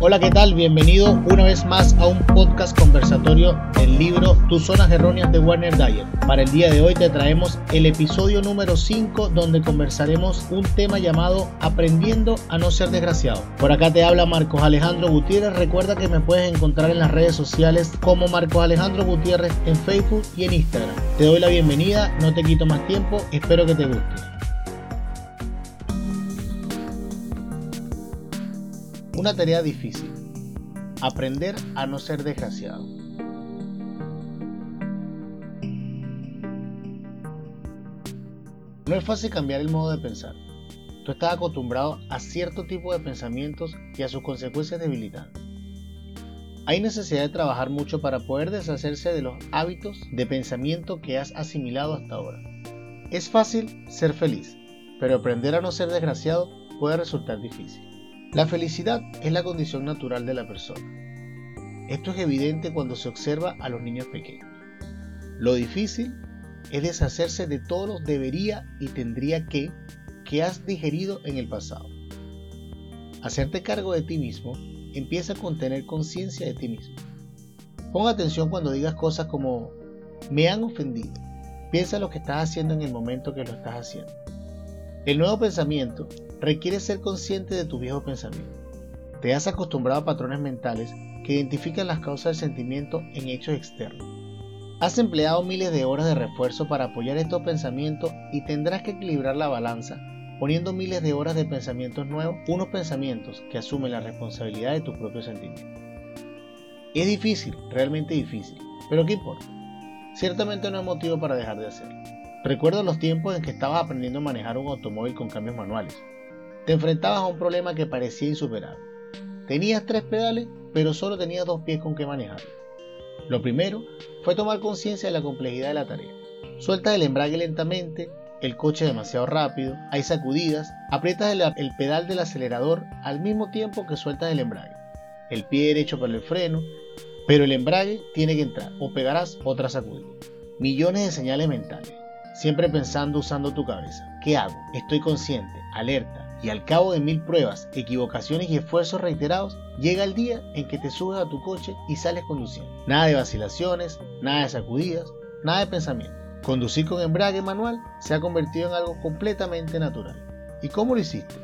Hola, ¿qué tal? Bienvenido una vez más a un podcast conversatorio del libro Tus zonas erróneas de Warner Dyer. Para el día de hoy te traemos el episodio número 5 donde conversaremos un tema llamado Aprendiendo a no ser desgraciado. Por acá te habla Marcos Alejandro Gutiérrez. Recuerda que me puedes encontrar en las redes sociales como Marcos Alejandro Gutiérrez en Facebook y en Instagram. Te doy la bienvenida, no te quito más tiempo, espero que te guste. Una tarea difícil. Aprender a no ser desgraciado. No es fácil cambiar el modo de pensar. Tú estás acostumbrado a cierto tipo de pensamientos y a sus consecuencias debilitantes. Hay necesidad de trabajar mucho para poder deshacerse de los hábitos de pensamiento que has asimilado hasta ahora. Es fácil ser feliz, pero aprender a no ser desgraciado puede resultar difícil. La felicidad es la condición natural de la persona. Esto es evidente cuando se observa a los niños pequeños. Lo difícil es deshacerse de todos los debería y tendría que que has digerido en el pasado. Hacerte cargo de ti mismo empieza con tener conciencia de ti mismo. Pon atención cuando digas cosas como me han ofendido. Piensa lo que estás haciendo en el momento que lo estás haciendo. El nuevo pensamiento requiere ser consciente de tu viejo pensamiento. Te has acostumbrado a patrones mentales que identifican las causas del sentimiento en hechos externos. Has empleado miles de horas de refuerzo para apoyar estos pensamientos y tendrás que equilibrar la balanza poniendo miles de horas de pensamientos nuevos, unos pensamientos que asumen la responsabilidad de tus propios sentimientos. Es difícil, realmente difícil, pero ¿qué importa? Ciertamente no hay motivo para dejar de hacerlo. Recuerdo los tiempos en que estabas aprendiendo a manejar un automóvil con cambios manuales. Te enfrentabas a un problema que parecía insuperable. Tenías tres pedales, pero solo tenías dos pies con que manejarlo. Lo primero fue tomar conciencia de la complejidad de la tarea. Sueltas el embrague lentamente, el coche demasiado rápido, hay sacudidas, aprietas el, el, pedal del acelerador al mismo tiempo que sueltas el embrague. El pie derecho para el freno, pero el embrague tiene que entrar o pegarás otra sacudida. Millones de señales mentales siempre pensando usando tu cabeza. ¿Qué hago? Estoy consciente, alerta, y al cabo de mil pruebas, equivocaciones y esfuerzos reiterados, llega el día en que te subes a tu coche y sales conduciendo. Nada de vacilaciones, nada de sacudidas, nada de pensamiento. Conducir con embrague manual se ha convertido en algo completamente natural. ¿Y cómo lo hiciste?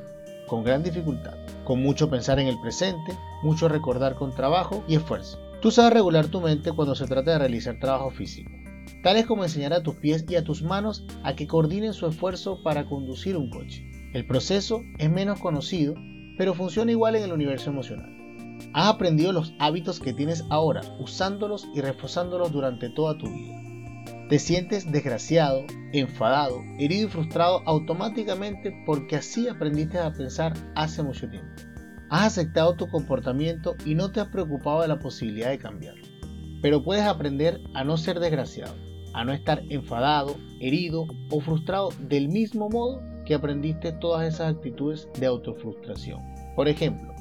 Con gran dificultad, con mucho pensar en el presente, mucho recordar con trabajo y esfuerzo. Tú sabes regular tu mente cuando se trata de realizar trabajo físico tales como enseñar a tus pies y a tus manos a que coordinen su esfuerzo para conducir un coche. El proceso es menos conocido, pero funciona igual en el universo emocional. Has aprendido los hábitos que tienes ahora, usándolos y reforzándolos durante toda tu vida. Te sientes desgraciado, enfadado, herido y frustrado automáticamente porque así aprendiste a pensar hace mucho tiempo. Has aceptado tu comportamiento y no te has preocupado de la posibilidad de cambiarlo. Pero puedes aprender a no ser desgraciado a no estar enfadado, herido o frustrado del mismo modo que aprendiste todas esas actitudes de autofrustración. Por ejemplo,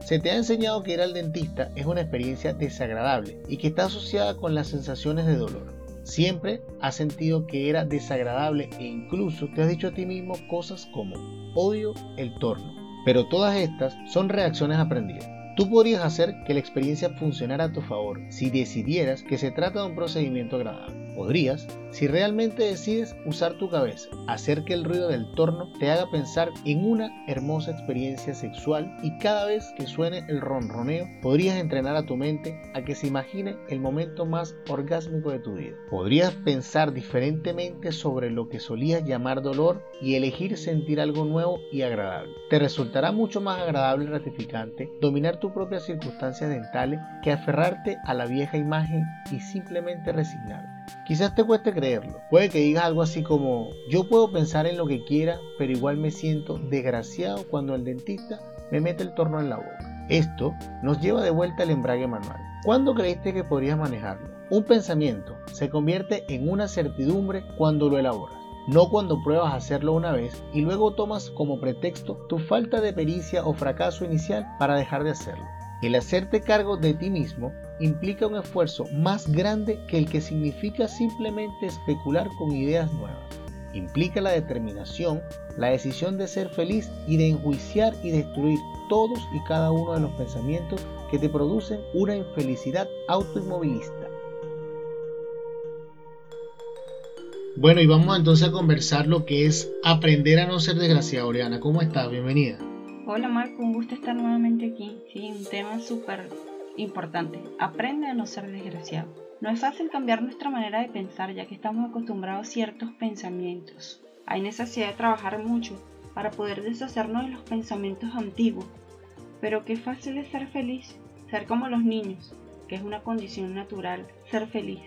se te ha enseñado que ir al dentista es una experiencia desagradable y que está asociada con las sensaciones de dolor. Siempre has sentido que era desagradable e incluso te has dicho a ti mismo cosas como odio el torno. Pero todas estas son reacciones aprendidas. Tú podrías hacer que la experiencia funcionara a tu favor si decidieras que se trata de un procedimiento agradable. Podrías, si realmente decides usar tu cabeza, hacer que el ruido del torno te haga pensar en una hermosa experiencia sexual y cada vez que suene el ronroneo, podrías entrenar a tu mente a que se imagine el momento más orgásmico de tu vida. Podrías pensar diferentemente sobre lo que solías llamar dolor y elegir sentir algo nuevo y agradable. Te resultará mucho más agradable y gratificante dominar tus propias circunstancias dentales que aferrarte a la vieja imagen y simplemente resignarte. Quizás te cueste creerlo. Puede que digas algo así como, yo puedo pensar en lo que quiera, pero igual me siento desgraciado cuando el dentista me mete el torno en la boca. Esto nos lleva de vuelta al embrague manual. ¿Cuándo creíste que podrías manejarlo? Un pensamiento se convierte en una certidumbre cuando lo elaboras, no cuando pruebas hacerlo una vez y luego tomas como pretexto tu falta de pericia o fracaso inicial para dejar de hacerlo. El hacerte cargo de ti mismo implica un esfuerzo más grande que el que significa simplemente especular con ideas nuevas. Implica la determinación, la decisión de ser feliz y de enjuiciar y destruir todos y cada uno de los pensamientos que te producen una infelicidad autoinmovilista. Bueno, y vamos entonces a conversar lo que es aprender a no ser desgraciado. Oriana, ¿cómo estás? Bienvenida. Hola Marco, un gusto estar nuevamente aquí. Sí, un tema súper importante. Aprende a no ser desgraciado. No es fácil cambiar nuestra manera de pensar ya que estamos acostumbrados a ciertos pensamientos. Hay necesidad de trabajar mucho para poder deshacernos de los pensamientos antiguos. Pero qué fácil es ser feliz, ser como los niños, que es una condición natural, ser feliz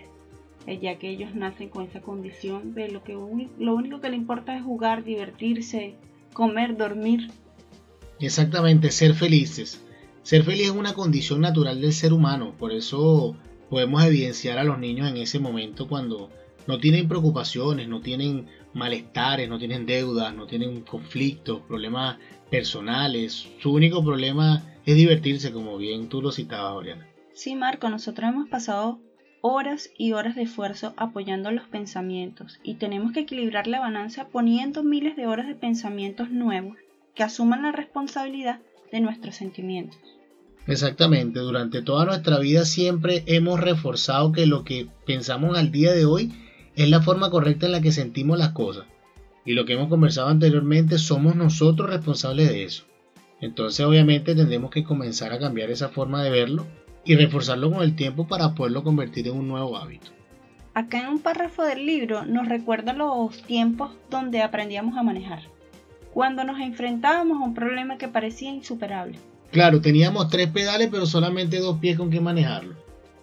ya que ellos nacen con esa condición de lo que lo único que le importa es jugar, divertirse, comer, dormir. Exactamente, ser felices. Ser feliz es una condición natural del ser humano, por eso podemos evidenciar a los niños en ese momento cuando no tienen preocupaciones, no tienen malestares, no tienen deudas, no tienen conflictos, problemas personales. Su único problema es divertirse, como bien tú lo citabas, Oriana. Sí, Marco, nosotros hemos pasado horas y horas de esfuerzo apoyando los pensamientos y tenemos que equilibrar la balanza poniendo miles de horas de pensamientos nuevos que asuman la responsabilidad de nuestros sentimientos. Exactamente, durante toda nuestra vida siempre hemos reforzado que lo que pensamos al día de hoy es la forma correcta en la que sentimos las cosas. Y lo que hemos conversado anteriormente, somos nosotros responsables de eso. Entonces obviamente tendremos que comenzar a cambiar esa forma de verlo y reforzarlo con el tiempo para poderlo convertir en un nuevo hábito. Acá en un párrafo del libro nos recuerda los tiempos donde aprendíamos a manejar, cuando nos enfrentábamos a un problema que parecía insuperable. Claro, teníamos tres pedales pero solamente dos pies con que manejarlo.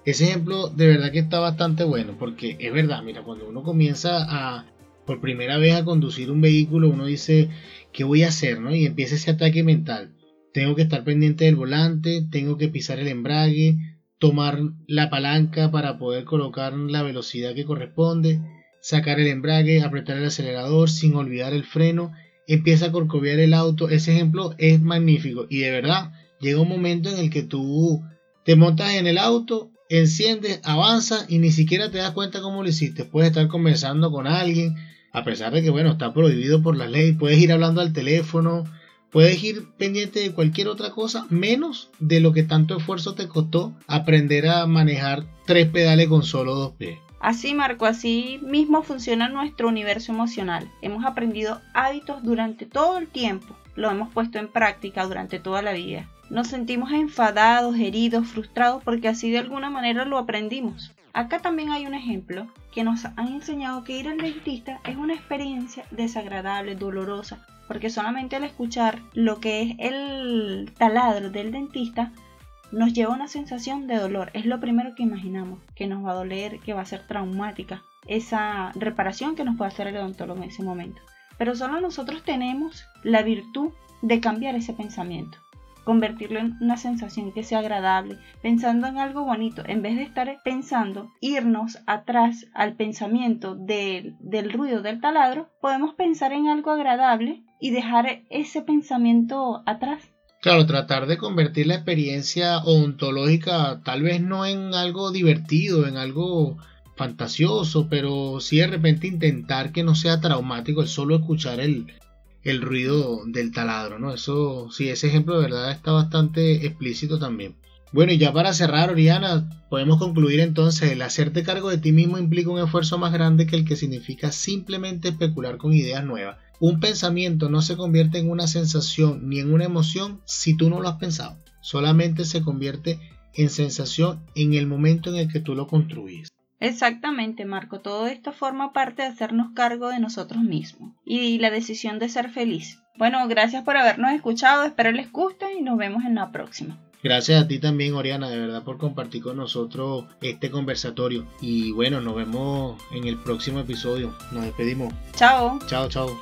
Ese ejemplo de verdad que está bastante bueno porque es verdad, mira, cuando uno comienza a por primera vez a conducir un vehículo, uno dice, ¿qué voy a hacer? ¿no? Y empieza ese ataque mental tengo que estar pendiente del volante, tengo que pisar el embrague, tomar la palanca para poder colocar la velocidad que corresponde, sacar el embrague, apretar el acelerador sin olvidar el freno, empieza a corcoviar el auto. Ese ejemplo es magnífico y de verdad llega un momento en el que tú te montas en el auto, enciendes, avanzas y ni siquiera te das cuenta cómo lo hiciste. Puedes estar conversando con alguien, a pesar de que bueno, está prohibido por la ley, puedes ir hablando al teléfono, Puedes ir pendiente de cualquier otra cosa menos de lo que tanto esfuerzo te costó aprender a manejar tres pedales con solo dos pies. Así, Marco, así mismo funciona nuestro universo emocional. Hemos aprendido hábitos durante todo el tiempo, lo hemos puesto en práctica durante toda la vida. Nos sentimos enfadados, heridos, frustrados porque así de alguna manera lo aprendimos. Acá también hay un ejemplo que nos han enseñado que ir al dentista es una experiencia desagradable, dolorosa, porque solamente al escuchar lo que es el taladro del dentista nos lleva una sensación de dolor. Es lo primero que imaginamos, que nos va a doler, que va a ser traumática, esa reparación que nos puede hacer el odontólogo en ese momento. Pero solo nosotros tenemos la virtud de cambiar ese pensamiento convertirlo en una sensación que sea agradable, pensando en algo bonito, en vez de estar pensando, irnos atrás al pensamiento del ruido del taladro, podemos pensar en algo agradable y dejar ese pensamiento atrás. Claro, tratar de convertir la experiencia ontológica tal vez no en algo divertido, en algo fantasioso, pero sí de repente intentar que no sea traumático el solo escuchar el, el ruido del taladro, ¿no? Eso, sí, ese ejemplo de verdad está bastante explícito también. Bueno, y ya para cerrar, Oriana, podemos concluir entonces, el hacerte cargo de ti mismo implica un esfuerzo más grande que el que significa simplemente especular con ideas nuevas. Un pensamiento no se convierte en una sensación ni en una emoción si tú no lo has pensado. Solamente se convierte en sensación en el momento en el que tú lo construyes. Exactamente, Marco. Todo esto forma parte de hacernos cargo de nosotros mismos y la decisión de ser feliz. Bueno, gracias por habernos escuchado, espero les guste y nos vemos en la próxima. Gracias a ti también, Oriana, de verdad por compartir con nosotros este conversatorio. Y bueno, nos vemos en el próximo episodio. Nos despedimos. Chao. Chao, chao.